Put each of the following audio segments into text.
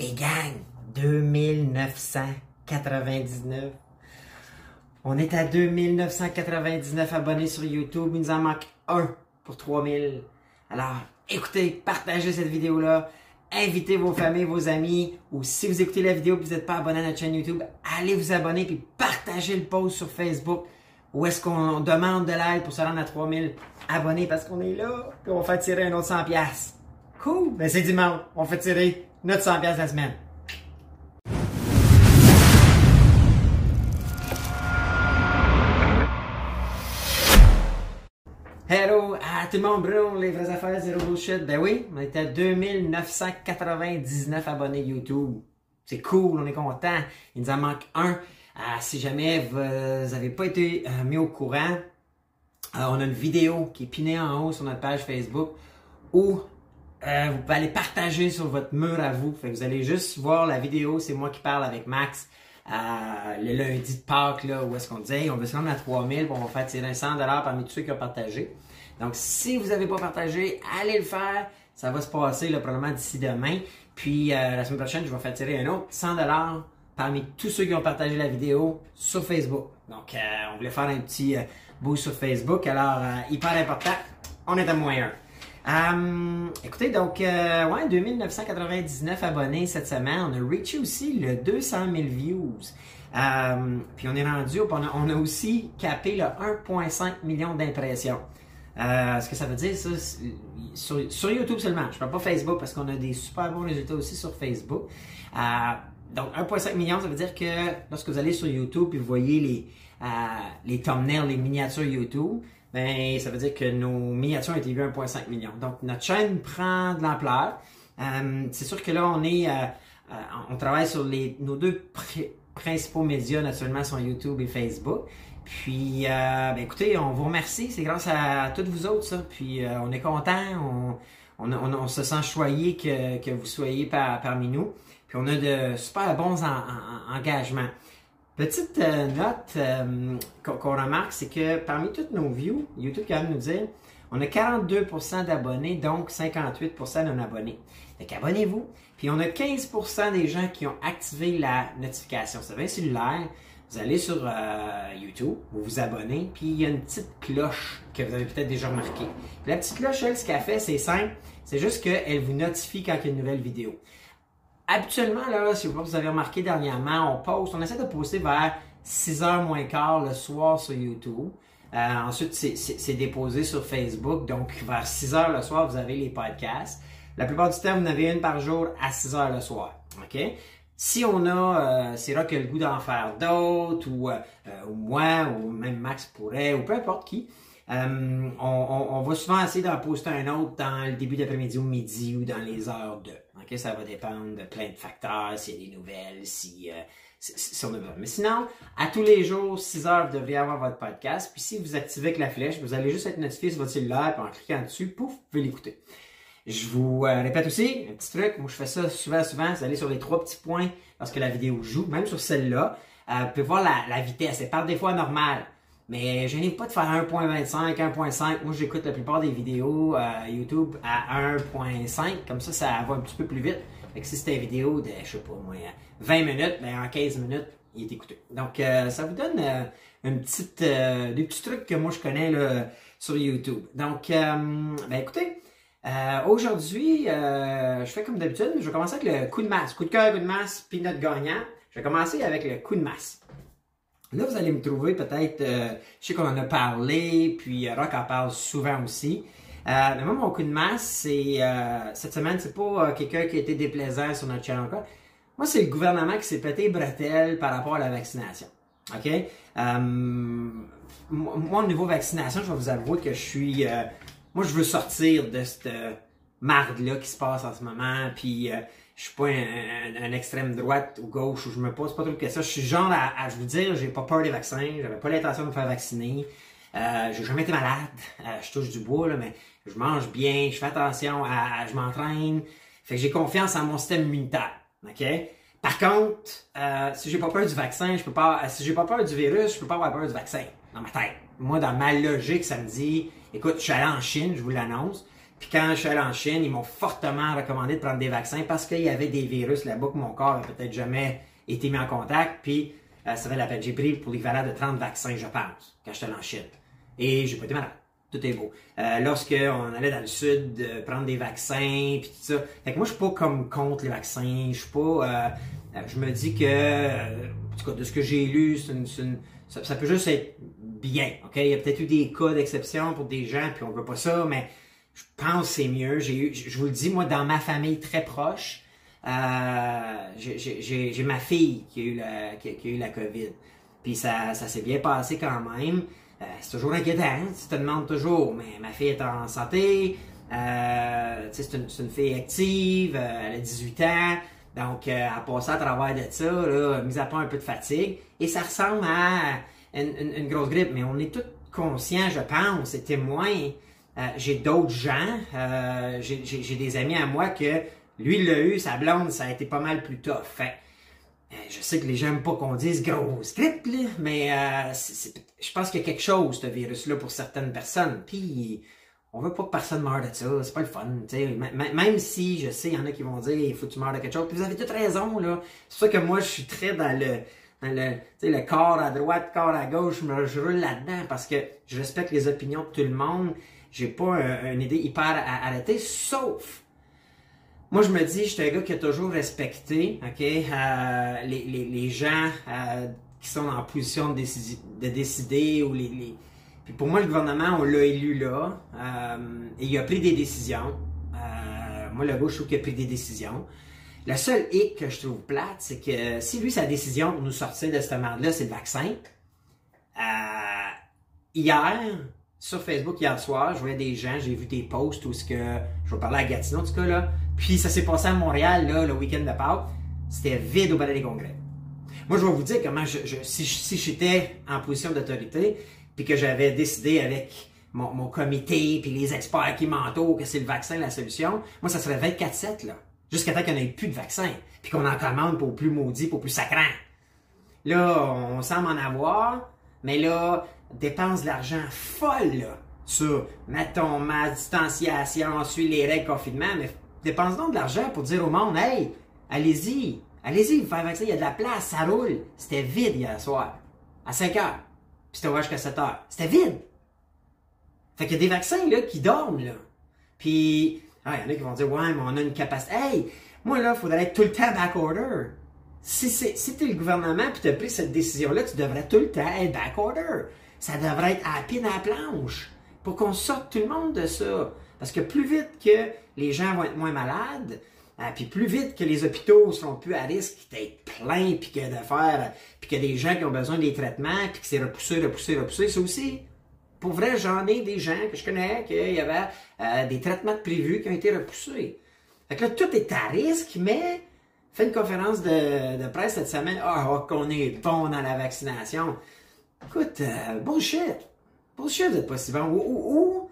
Et gang, 2999. On est à 2999 abonnés sur YouTube. Il nous en manque un pour 3000. Alors, écoutez, partagez cette vidéo-là. Invitez vos familles, vos amis. Ou si vous écoutez la vidéo et vous n'êtes pas abonné à notre chaîne YouTube, allez vous abonner puis partagez le post sur Facebook. Où est-ce qu'on demande de l'aide pour se rendre à 3000 abonnés parce qu'on est là. Puis on va faire tirer un autre 100 pièces. Cool. Ben c'est dimanche. On fait tirer notre 100 pièces la semaine. Hello à tout le monde, Bruno, les vraies affaires, zéro bullshit. Ben oui, on est à 2999 abonnés YouTube. C'est cool, on est content. Il nous en manque un. Euh, si jamais vous n'avez pas été euh, mis au courant, euh, on a une vidéo qui est pinée en haut sur notre page Facebook où vous pouvez aller partager sur votre mur à vous. Fait que vous allez juste voir la vidéo, c'est moi qui parle avec Max. le lundi de Pâques, là, où est-ce qu'on dit, on veut se rendre à 3000, on va faire tirer 100 parmi tous ceux qui ont partagé. Donc, si vous n'avez pas partagé, allez le faire. Ça va se passer là, probablement d'ici demain. Puis, la semaine prochaine, je vais faire tirer un autre 100 parmi tous ceux qui ont partagé la vidéo sur Facebook. Donc, euh, on voulait faire un petit euh, boost sur Facebook. Alors, euh, hyper important, on est à moins un. écoutez, donc, ouais, 2999 abonnés cette semaine. On a reaché aussi le 200 000 views. puis on est rendu, on a, aussi capé le 1,5 million d'impressions. ce que ça veut dire, ça, sur, YouTube seulement. Je parle pas Facebook parce qu'on a des super bons résultats aussi sur Facebook. Donc, 1,5 million, ça veut dire que lorsque vous allez sur YouTube et vous voyez les, euh, les thumbnails, les miniatures YouTube, ben, ça veut dire que nos miniatures ont été vues 1,5 million. Donc, notre chaîne prend de l'ampleur. Euh, c'est sûr que là, on est, euh, euh on travaille sur les, nos deux principaux médias, naturellement, sont YouTube et Facebook. Puis, euh, ben, écoutez, on vous remercie. C'est grâce à, toutes vous autres, ça. Puis, euh, on est content. On, on, on, se sent choyé que, que vous soyez par, parmi nous. Puis on a de super bons engagements. Petite euh, note euh, qu'on remarque, c'est que parmi toutes nos views, YouTube quand même nous dire, on a 42% d'abonnés, donc 58% non-abonnés. Fait qu'abonnez-vous. Puis on a 15% des gens qui ont activé la notification. Ça va cellulaire. Vous allez sur euh, YouTube, vous vous abonnez, puis il y a une petite cloche que vous avez peut-être déjà remarqué. la petite cloche, elle, ce qu'elle fait, c'est simple. C'est juste qu'elle vous notifie quand il y a une nouvelle vidéo. Habituellement, là, si vous avez remarqué dernièrement, on poste, on essaie de poster vers 6h moins quart le soir sur YouTube. Euh, ensuite, c'est déposé sur Facebook. Donc, vers 6 h le soir, vous avez les podcasts. La plupart du temps, vous en avez une par jour à 6 h le soir. OK? Si on a, euh, c'est là que le goût d'en faire d'autres, ou, euh, ou moi, ou même Max pourrait, ou peu importe qui, euh, on, va souvent essayer d'en poster un autre dans le début d'après-midi ou midi ou dans les heures de. Ok, Ça va dépendre de plein de facteurs, s'il y a des nouvelles, si, euh, si, on a besoin. Mais sinon, à tous les jours, 6 heures, vous devriez avoir votre podcast. Puis si vous activez avec la flèche, vous allez juste être notifié sur votre cellulaire, puis en cliquant dessus, pouf, vous pouvez l'écouter. Je vous euh, répète aussi, un petit truc, moi je fais ça souvent, souvent, vous allez sur les trois petits points lorsque la vidéo joue, même sur celle-là, vous pouvez voir la, la vitesse, elle part des fois normale. Mais je n'ai pas de faire 1.25, 1.5. Moi, j'écoute la plupart des vidéos euh, YouTube à 1.5. Comme ça, ça va un petit peu plus vite. Fait que si c'était une vidéo de, je sais pas moi, 20 minutes, ben en 15 minutes, il est écouté. Donc, euh, ça vous donne euh, des petits trucs que moi je connais sur YouTube. Donc, ben écoutez, aujourd'hui, je fais comme d'habitude. Je vais commencer avec le coup de masse. Coup de cœur, coup de masse, puis notre gagnant. Je vais commencer avec le coup de masse. Là, vous allez me trouver peut-être, euh, je sais qu'on en a parlé, puis euh, Rock en parle souvent aussi. Euh, mais moi, mon coup de masse, c'est euh, cette semaine, c'est pas quelqu'un qui a été déplaisant sur notre channel encore. Moi, c'est le gouvernement qui s'est pété bretelle par rapport à la vaccination. OK? moi, au niveau vaccination, je vais vous avouer que je suis. moi, je veux sortir de cette marde-là qui se passe en ce moment, puis je suis pas un, extrême droite ou gauche où je me pose pas trop de questions. Je suis genre à, je vous dire, j'ai pas peur des vaccins, j'avais pas l'intention de me faire vacciner. Euh, j'ai jamais été malade, euh, je touche du bois là, mais je mange bien, je fais attention, à, je m'entraîne. Fait que j'ai confiance en mon système immunitaire. OK? Par contre, euh, si j'ai pas peur du vaccin, je peux pas. Si j'ai pas peur du virus, je peux pas avoir peur du vaccin. Dans ma tête. Moi, dans ma logique, ça me dit, écoute, je suis allé en Chine, je vous l'annonce. Puis quand je suis allé en Chine, ils m'ont fortement recommandé de prendre des vaccins parce qu'il y avait des virus là-bas que mon corps n'a peut-être jamais été mis en contact. Puis euh, ça fait la peine. J'ai pris pour l'équivalent de 30 vaccins, je pense, quand j'étais allé en Chine. Et j'ai pas été malade. Tout est beau. Euh, Lorsqu'on allait dans le sud euh, prendre des vaccins, puis tout ça. Fait que moi, je suis pas comme contre les vaccins. Je suis pas... Euh, je me dis que, en tout cas, de ce que j'ai lu, une, ça, ça, peut juste être bien. ok? Il y a peut-être eu des cas d'exception pour des gens, puis on veut pas ça, mais je pense que c'est mieux. J'ai je vous le dis, moi, dans ma famille très proche, euh, j'ai ma fille qui a eu la, qui, a eu la COVID. Puis ça, ça s'est bien passé quand même. Euh, c'est toujours inquiétant, tu te demandes toujours, mais ma fille est en santé, euh, c'est une, une, fille active, euh, elle a 18 ans, donc euh, elle passe à travers de ça, là, mis à part un peu de fatigue, et ça ressemble à une, une, une grosse grippe, mais on est tous conscients, je pense, et témoins. Euh, j'ai d'autres gens, euh, j'ai des amis à moi que lui, il l'a eu, sa blonde, ça a été pas mal plus tough. Fait, euh, je sais que les gens n'aiment pas qu'on dise grosse grippe, là, mais je pense qu'il y a quelque chose, ce virus-là, pour certaines personnes. Puis, on veut pas que personne meure de ça. C'est pas le fun. Même si, je sais, il y en a qui vont dire, il faut que tu meurs de quelque chose. Puis vous avez toute raison, là. C'est ça que moi, je suis très dans le, le, le corps à droite, corps à gauche. Je, me, roule là-dedans parce que je respecte les opinions de tout le monde. J'ai pas un, une idée hyper arrêtée, sauf moi, je me dis, je suis un gars qui a toujours respecté, euh, les, gens euh, qui sont en position de, décider, de ou les, Puis pour moi, le gouvernement, on l'a élu là euh, et il a pris des décisions. Moi, le gars, je trouve qu'il a pris des décisions. Le seul hic que je trouve plate, c'est que si lui, sa décision pour nous sortir de cette merde-là, c'est le vaccin. Hier, sur Facebook hier soir, je voyais des gens, j'ai vu des posts où ce que je vais parler à Gatineau en tout cas là, puis ça s'est passé à Montréal là, le week-end de Pâques, c'était vide au palais des congrès. Moi, je vais vous dire comment je, si, si j'étais en position d'autorité, puis que j'avais décidé avec mon, mon, comité puis les experts qui m'entourent que c'est le vaccin la solution, moi ça serait 24/7 là, jusqu'à temps qu'il n'y ait plus de vaccin, puis qu'on en commande pour plus maudit, pour plus sacrant. Là, on semble en avoir, mais là, dépense de l'argent folle là, sur, mettons, ma distanciation, suivre les règles confinement, mais dépense donc de l'argent pour dire au monde, hey, allez-y, allez-y, vous faire vacciner, il y a de la place, ça roule. C'était vide hier soir, à 5 heures, puis c'était ouvert jusqu'à 7 heures. C'était vide. Fait qu'il y a des vaccins là qui dorment là. Puis, ah, il y en a qui vont dire, ouais, mais on a une capacité. Hey, moi là, il faudrait être tout le temps back order. Si, si tu le gouvernement et tu as pris cette décision-là, tu devrais tout le temps être back order ça devrait être à pied dans la planche pour qu'on sorte tout le monde de ça. Parce que plus vite que les gens vont être moins malades, euh, puis plus vite que les hôpitaux seront plus à risque d'être pleins, puis que de faire, puis que des gens qui ont besoin des traitements, puis que c'est repoussé, repoussé, repoussé, ça aussi. Pour vrai, j'en ai des gens que je connais qu'il y avait euh, des traitements prévus qui ont été repoussés. Fait que là, tout est à risque, mais fait une conférence de, de presse cette semaine. Ah, oh, qu'on est bon dans la vaccination. Écoute, euh, bullshit. Bullshit d'être pas si bon. Ou, ou, ou,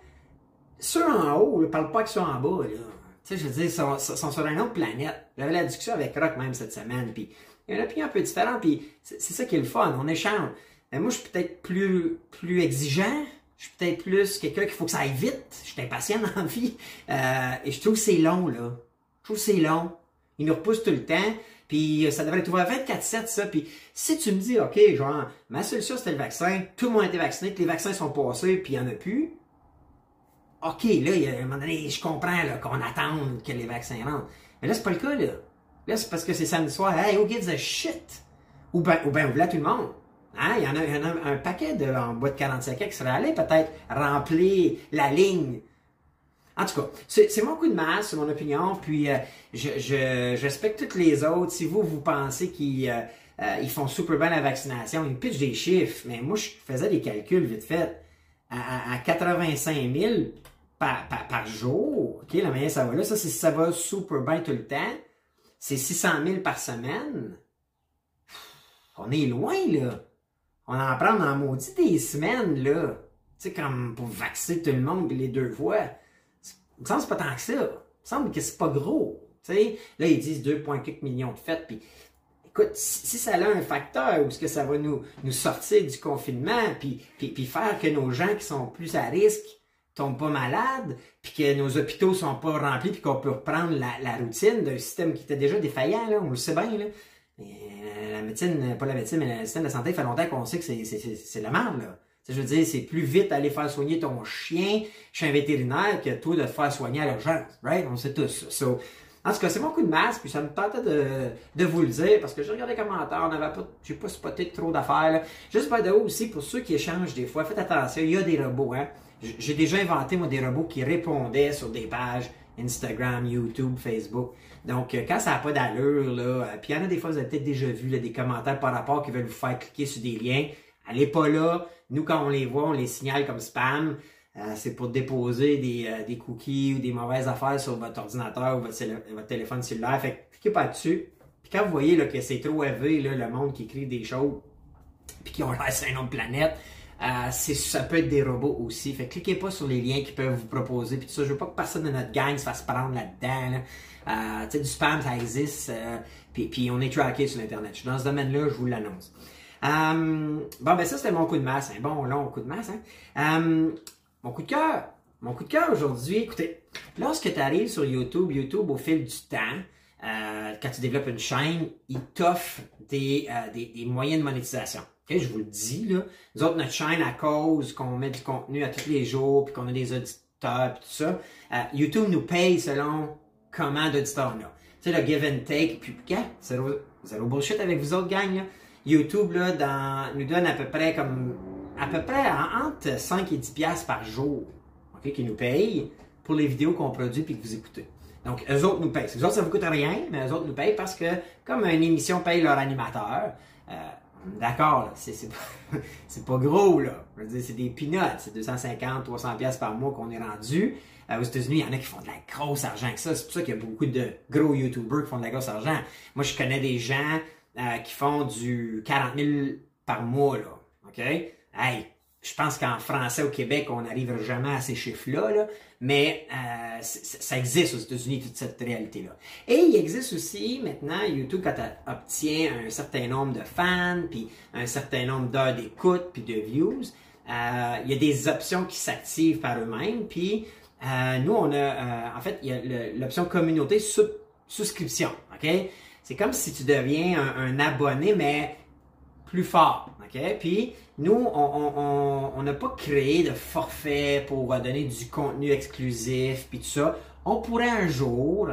ceux en haut ne parlent pas que ceux en bas. Là. Tu sais, je veux dire, ils sont, sont, sur une autre planète. J'avais la discussion avec Rock même cette semaine, puis il y a une opinion un peu différente, puis c'est ça qui est le fun, on échange. Mais moi, je suis peut-être plus, plus exigeant, je suis peut-être plus quelqu'un qu'il faut que ça aille vite, je suis impatient dans la vie, euh, et je trouve que c'est long, là. Je trouve que c'est long. Il nous repousse tout le temps. Puis ça devrait être ouvert 24-7, ça. Puis si tu me dis, OK, genre, ma solution c'était le vaccin, tout le monde a été vacciné, que les vaccins sont passés, puis il n'y en a plus. OK, là, a, un moment donné, je comprends qu'on attende que les vaccins rentrent. Mais là, c'est pas le cas, là. Là, c'est parce que c'est samedi soir. Hey, who gives a shit? Ou ben, ou ben, tout le monde. Hein? Il, y en a, y en a un paquet de, en bois de 45 qui serait allé peut-être remplir la ligne en tout cas, c'est mon coup de masse, c'est mon opinion, puis euh, je, respecte toutes les autres. Si vous, vous pensez qu'ils euh, euh, font super bien la vaccination, ils me pitchent des chiffres, mais moi, je faisais des calculs vite fait. À, à 85 000 par, par, jour, OK, la manière ça va là, ça, si ça va super bien tout le temps, c'est 600 000 par semaine. On est loin, là. On en prend dans maudit des semaines, là. Tu sais, comme pour vacciner tout le monde les deux fois. Il me semble que pas tant que ça. Il me semble que c'est pas gros. Là, ils disent 2,4 millions de fêtes. Puis, écoute, si, ça a un facteur où ce que ça va nous, nous sortir du confinement, puis, puis, faire que nos gens qui sont plus à risque tombe pas malade, puis que nos hôpitaux sont pas remplis, puis qu'on peut reprendre la, routine d'un système qui était déjà défaillant, là, on le sait bien. Là. Euh, la médecine, pas la médecine, mais le système de santé fait longtemps qu'on sait que c'est la merde. Je veux dire, c'est plus vite aller faire soigner ton chien chez un vétérinaire que toi de te faire soigner à l'urgence. Right? On sait tous ça. en tout cas, c'est mon coup de masque, puis ça me tentait de, de vous le dire, parce que j'ai regardé les commentaires, on n'avait pas, j'ai pas spoté trop d'affaires. Juste pas de haut aussi, pour ceux qui échangent des fois, faites attention, il y a des robots, hein. J'ai déjà inventé, moi, des robots qui répondaient sur des pages Instagram, YouTube, Facebook. Donc, euh, quand ça n'a pas d'allure, là, euh, puis il y en a des fois, vous avez peut-être déjà vu là, des commentaires par rapport qui veulent vous faire cliquer sur des liens. Allez pas là. Nous, quand on les voit, on les signale comme spam. Euh, c'est pour déposer des, des, cookies ou des mauvaises affaires sur votre ordinateur ou votre, téléphone cellulaire. Fait que cliquez pas dessus. Puis quand vous voyez là, que c'est trop élevé, le monde qui écrit des choses, puis qui ont l'air sur autre planète, euh, ça peut être des robots aussi. Fait cliquez pas sur les liens qu'ils peuvent vous proposer. Puis ça, je veux pas que personne de notre gang se fasse prendre là-dedans. Euh, tu sais, du spam, ça existe. Euh, puis, puis, on est traqué sur l'Internet. Je suis dans ce domaine-là, je vous l'annonce. Bon, ben ça, c'était mon coup de masse. Un bon long coup de masse. Hein? mon coup de cœur. Mon coup de cœur aujourd'hui, écoutez, lorsque tu arrives sur YouTube, YouTube, au fil du temps, quand tu développes une chaîne, il t'offre des, des, des moyens de monétisation je vous le dis, là. Nous autres, notre chaîne, à cause qu'on met du contenu à tous les jours, puis qu'on a des auditeurs, puis tout ça, euh, YouTube nous paye selon comment d'auditeurs on a. Tu sais, le give and take, puis, c'est zéro, zéro bullshit avec vous autres, gang, là. YouTube, là, nous donne à peu près comme, à peu près entre 5 et 10 piastres par jour, OK, qui nous payent pour les vidéos qu'on produit puis que vous écoutez. Donc, eux autres nous payent. Eux autres, ça vous coûte rien, mais eux autres nous payent parce que, comme une émission paye leur animateur, euh, D'accord, c'est pas, pas gros, là. Dire, c'est des peanuts. C'est 250, 300 pièces par mois qu'on est rendu. Euh, aux États-Unis, il y en a qui font de la grosse argent que ça. C'est pour ça qu'il y a beaucoup de gros YouTubers qui font de la grosse argent. Moi, je connais des gens euh, qui font du 40 000 par mois, là. OK? Hey, je pense qu'en français au Québec, on n'arrivera jamais à ces chiffres-là, mais euh, ça existe aux États-Unis, toute cette réalité-là. Et il existe aussi maintenant, YouTube, quand tu obtient un certain nombre de fans, puis un certain nombre d'heures d'écoute, puis de views, euh, il y a des options qui s'activent par eux-mêmes, puis euh, nous, on a, en fait, il y a l'option communauté sub souscription, OK? C'est comme si tu deviens un abonné, mais plus fort. Puis, nous, on n'a pas créé de forfait pour donner du contenu exclusif, puis tout ça. On pourrait un jour,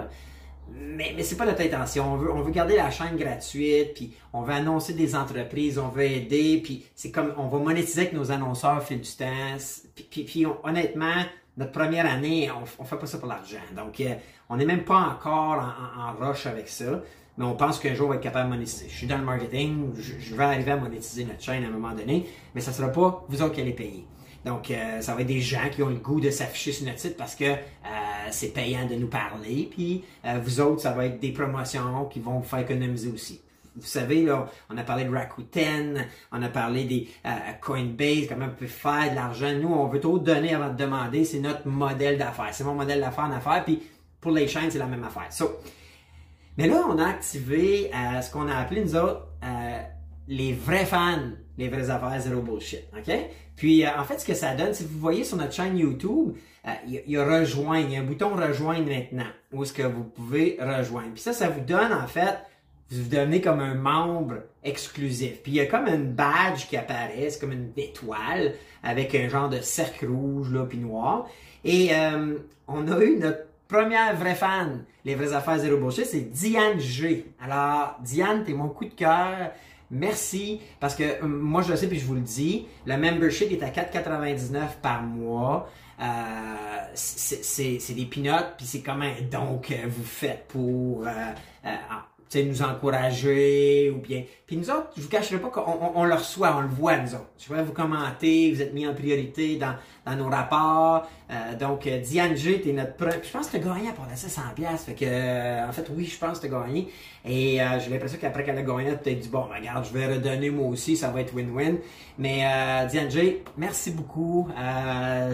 mais, mais c'est pas notre intention. On veut, garder la chaîne gratuite, puis on veut annoncer des entreprises, on veut aider, puis c'est comme, on va monétiser avec nos annonceurs au fil du temps. Puis, honnêtement, notre première année, on, on fait pas ça pour l'argent. Donc, euh, on n'est même pas encore en, en, en rush avec ça mais on pense qu'un jour on va être capable de monétiser. Je suis dans le marketing, je, vais arriver à monétiser notre chaîne à un moment donné, mais ça ne sera pas vous autres qui allez payer. Donc, euh, ça va être des gens qui ont le goût de s'afficher sur notre site parce que euh, c'est payant de nous parler. Puis, euh, vous autres, ça va être des promotions qui vont vous faire économiser aussi. Vous savez, là, on a parlé de Rakuten, on a parlé des Coinbase, comment on peut faire de l'argent. Nous, on veut tout donner avant de demander. C'est notre modèle d'affaires. C'est mon modèle d'affaires en affaires. Puis, pour les chaînes, c'est la même affaire. So, mais là, on a activé euh, ce qu'on a appelé, nous autres, euh, les vrais fans, les vraies affaires, zéro bullshit. OK? Puis, euh, en fait, ce que ça donne, si vous voyez sur notre chaîne YouTube, il y, a rejoindre, il y a un bouton rejoindre maintenant, où est-ce que vous pouvez rejoindre. Puis ça, ça vous donne, en fait, vous devenez comme un membre exclusif. Puis il y a comme une badge qui apparaît, c'est comme une étoile avec un genre de cercle rouge là puis noir. Et on a eu notre première vraie fan, les vraies affaires zéro bullshit, c'est Diane G. Alors, Diane, t'es mon coup de cœur. Merci, parce que euh, moi je le sais puis je vous le dis, le membership est à 4,99 par mois. Euh, c'est des peanuts, puis c'est comme un don que vous faites pour euh, nous encourager ou bien. Puis nous autres, je vous cacherai pas qu'on on, le reçoit, on le voit nous autres. Je vois vous commenter, vous êtes mis en priorité dans, dans nos rapports. Euh, donc euh, Diane G, t'es notre premier. Je pense que tu as gagné pour laisser 100 pièces. Fait que euh, en fait oui, je pense que tu as gagné. Et j'ai l'impression qu'après qu'elle a gagné, peut-être dit bon, ben, regarde, je vais redonner moi aussi, ça va être win-win. Mais Diane G, merci beaucoup.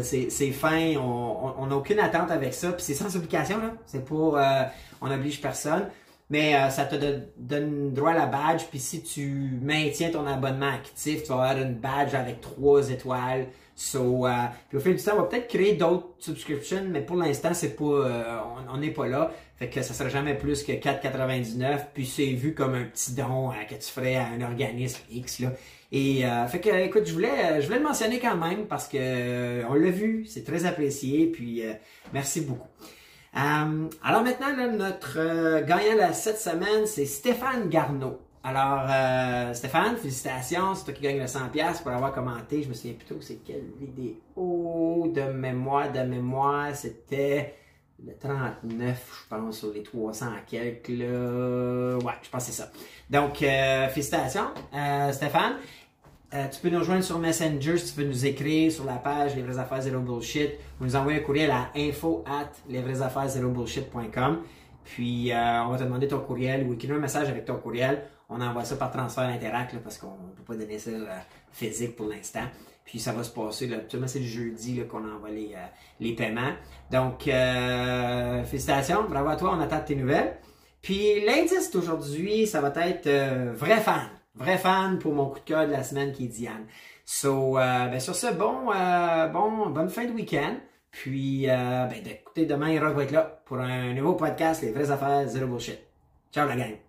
c'est fin, on n'a aucune attente avec ça. Puis c'est sans obligation là. C'est pas, on n'oblige personne. Mais euh, ça te donne droit à la badge. Puis si tu maintiens ton abonnement actif, tu vas avoir une badge avec trois étoiles. So, euh, puis au fil du temps, on va peut-être créer d'autres subscriptions, mais pour l'instant, c'est pas, euh, on n'est pas là. Fait que ça sera jamais plus que 4,99. Puis c'est vu comme un petit don que tu ferais à un organisme X là. Et fait que, écoute, je voulais, je voulais le mentionner quand même parce que on l'a vu, c'est très apprécié. Puis merci beaucoup. Euh, alors maintenant, notre euh, gagnant de cette semaine, c'est Stéphane Garneau. Alors, euh, Stéphane, félicitations, c'est toi qui gagne le 100$ pour avoir commenté. Je me souviens plutôt c'est quelle vidéo de mémoire, de mémoire, c'était le 39, je pense, sur les 300 quelques, là. Ouais, je pense que c'est ça. Donc, félicitations, Stéphane. Euh, tu peux nous rejoindre sur Messenger si tu veux nous écrire sur la page Les vraies affaires zéro bullshit ou nous envoyer un courriel à info at bullshit.com. Puis euh, on va te demander ton courriel ou écrire un message avec ton courriel. On envoie ça par transfert Interact parce qu'on ne peut pas donner ça euh, physique pour l'instant. Puis ça va se passer, là, c'est le jeudi qu'on envoie les, les paiements. Donc, félicitations, bravo à toi, on attend tes nouvelles. Puis l'indice d'aujourd'hui, ça va être vrai fan vrai fan pour mon coup de cœur de la semaine qui est Diane. So, euh, ben sur ce, bon, euh, bon, bonne fin de week-end. Puis, euh, ben, écoutez, demain, Rock va être là pour un nouveau podcast, Les vraies affaires, zéro bullshit. Ciao la gang!